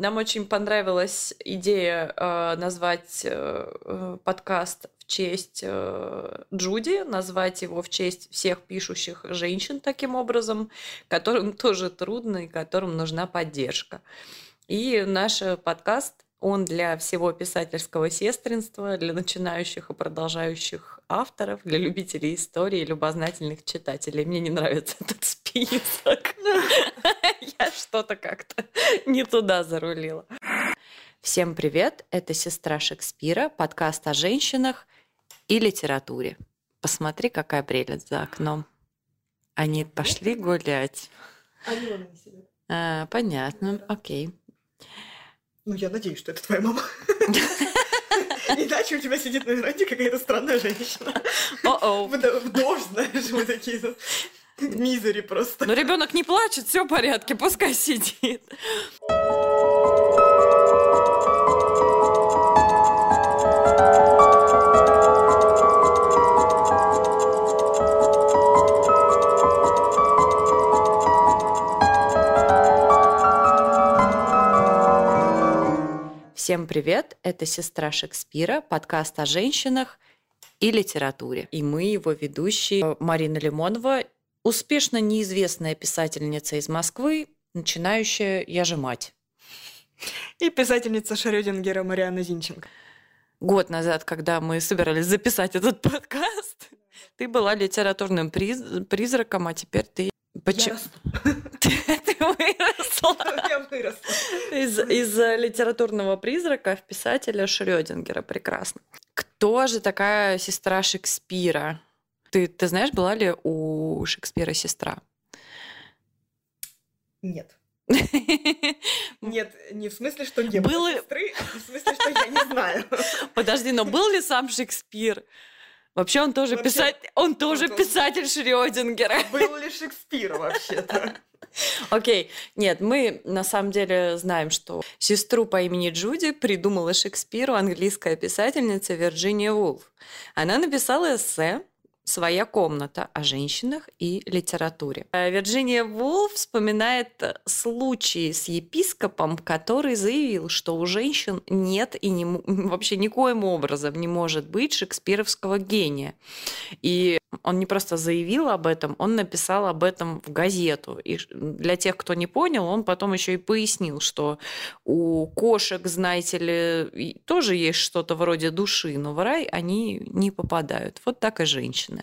нам очень понравилась идея э, назвать э, подкаст в честь Джуди, назвать его в честь всех пишущих женщин таким образом, которым тоже трудно и которым нужна поддержка. И наш подкаст он для всего писательского сестринства, для начинающих и продолжающих авторов, для любителей истории любознательных читателей. Мне не нравится этот список. Я что-то как-то не туда зарулила. Всем привет! Это «Сестра Шекспира», подкаст о женщинах и литературе. Посмотри, какая прелесть за окном. Они пошли гулять. А, понятно, окей. Ну, я надеюсь, что это твоя мама. Иначе у тебя сидит на веранде какая-то странная женщина. В дождь, знаешь, мы такие мизери просто. Но ребенок не плачет, все в порядке, пускай сидит. Всем привет! Это «Сестра Шекспира», подкаст о женщинах и литературе. И мы его ведущие Марина Лимонова, успешно неизвестная писательница из Москвы, начинающая «Я же мать». И писательница Шрёдингера Марианна Зинченко. Год назад, когда мы собирались записать этот подкаст, ты была литературным приз призраком, а теперь ты... Почему? Ты выросла. Я выросла. Из, из литературного призрака в писателя Шрёдингера. Прекрасно. Кто же такая сестра Шекспира? Ты, ты знаешь, была ли у Шекспира сестра? Нет. Нет, не в смысле, что не было сестры, а в смысле, что я не знаю. Подожди, но был ли сам Шекспир? Вообще он тоже Вообще, писатель, он тоже он- писатель Шрёдингера. Был ли Шекспир вообще-то? Окей, нет, мы на самом деле знаем, что сестру по имени Джуди придумала Шекспиру английская писательница Вирджиния Вулф. Она написала эссе «Своя комната» о женщинах и литературе. А Вирджиния Вулф вспоминает случай с епископом, который заявил, что у женщин нет и не, вообще никоим образом не может быть шекспировского гения. И он не просто заявил об этом, он написал об этом в газету. И для тех, кто не понял, он потом еще и пояснил, что у кошек, знаете ли, тоже есть что-то вроде души, но в рай они не попадают. Вот так и женщины.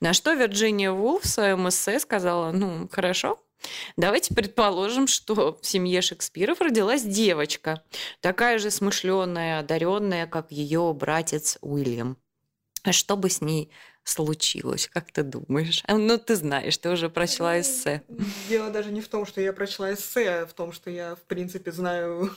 На что Вирджиния Вулф в своем эссе сказала, ну, хорошо, Давайте предположим, что в семье Шекспиров родилась девочка, такая же смышленая, одаренная, как ее братец Уильям. А что бы с ней случилось, как ты думаешь? А, Ну, ты знаешь, ты уже прочла эссе. Дело даже не в том, что я прочла эссе, а в том, что я, в принципе, знаю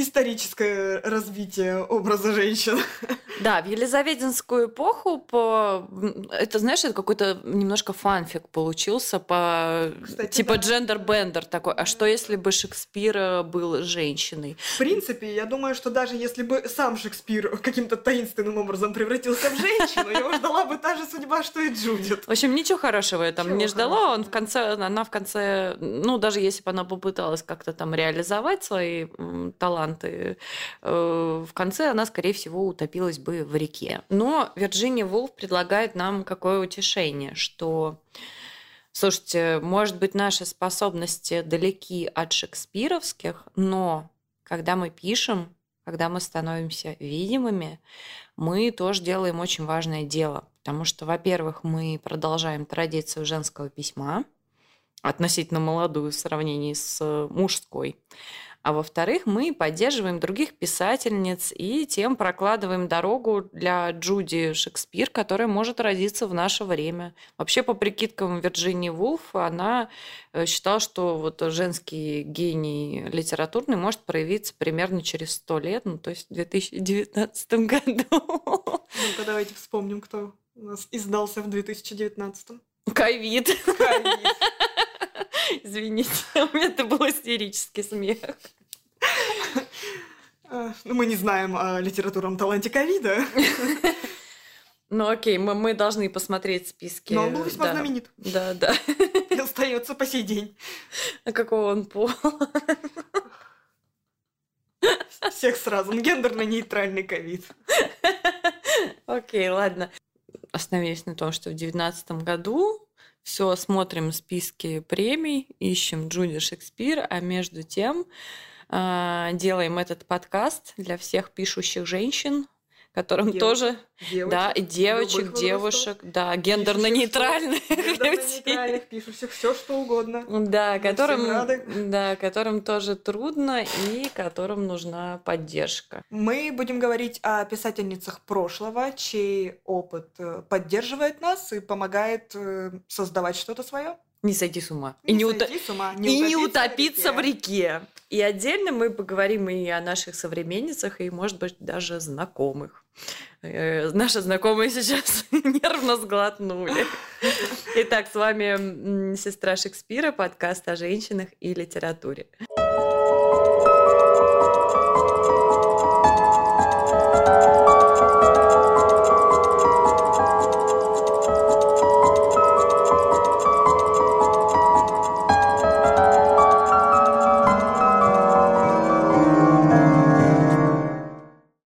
историческое развитие образа женщин. Да, в Елизаветинскую эпоху по... это, знаешь, это какой-то немножко фанфик получился по Кстати, типа да. gender-bender такой. А что если бы Шекспир э, был женщиной? В принципе, я думаю, что даже если бы сам Шекспир каким-то таинственным образом превратился в женщину, его ждала бы та же судьба, что и Джудит. В общем, ничего хорошего я там не ждала. Он в конце, она в конце, ну, даже если бы она попыталась как-то там реализовать свои таланты, э, в конце она, скорее всего, утопилась бы в реке. Но Вирджиния Вулф предлагает нам какое утешение, что Слушайте, может быть, наши способности далеки от шекспировских, но когда мы пишем, когда мы становимся видимыми, мы тоже делаем очень важное дело. Потому что, во-первых, мы продолжаем традицию женского письма, относительно молодую в сравнении с мужской. А во-вторых, мы поддерживаем других писательниц и тем прокладываем дорогу для Джуди Шекспир, которая может родиться в наше время. Вообще, по прикидкам Вирджинии Вулф, она э, считала, что вот женский гений литературный может проявиться примерно через сто лет, ну, то есть в 2019 году. Ну-ка, давайте вспомним, кто у нас издался в 2019-м. Ковид. Ковид. Извините, у меня это был истерический смех. А, Ну, мы не знаем о литературном таланте ковида. Ну окей, мы, мы должны посмотреть списки. Но он был весьма да. знаменит. Да, да. И остается по сей день. А какого он пола? Всех сразу. Он гендерно-нейтральный ковид. Окей, ладно. Остановились на том, что в девятнадцатом году все смотрим списки премий, ищем Джуди Шекспир, а между тем делаем этот подкаст для всех пишущих женщин, которым Девочек. тоже, Девочек, да, и девочек, девушек, да, гендерно-нейтральных. Гендерно-нейтральных, пишущих все что угодно. Да, которым, да, которым тоже трудно и которым нужна поддержка. Мы будем говорить о писательницах прошлого, чей опыт э, поддерживает нас и помогает э, создавать что-то свое. Не сойти с ума. и не, сойти с ума, и не утопиться в реке. реке. И отдельно мы поговорим и о наших современницах, и, может быть, даже знакомых. Э, Наши знакомые сейчас нервно сглотнули. Итак, с вами сестра Шекспира, подкаст о женщинах и литературе.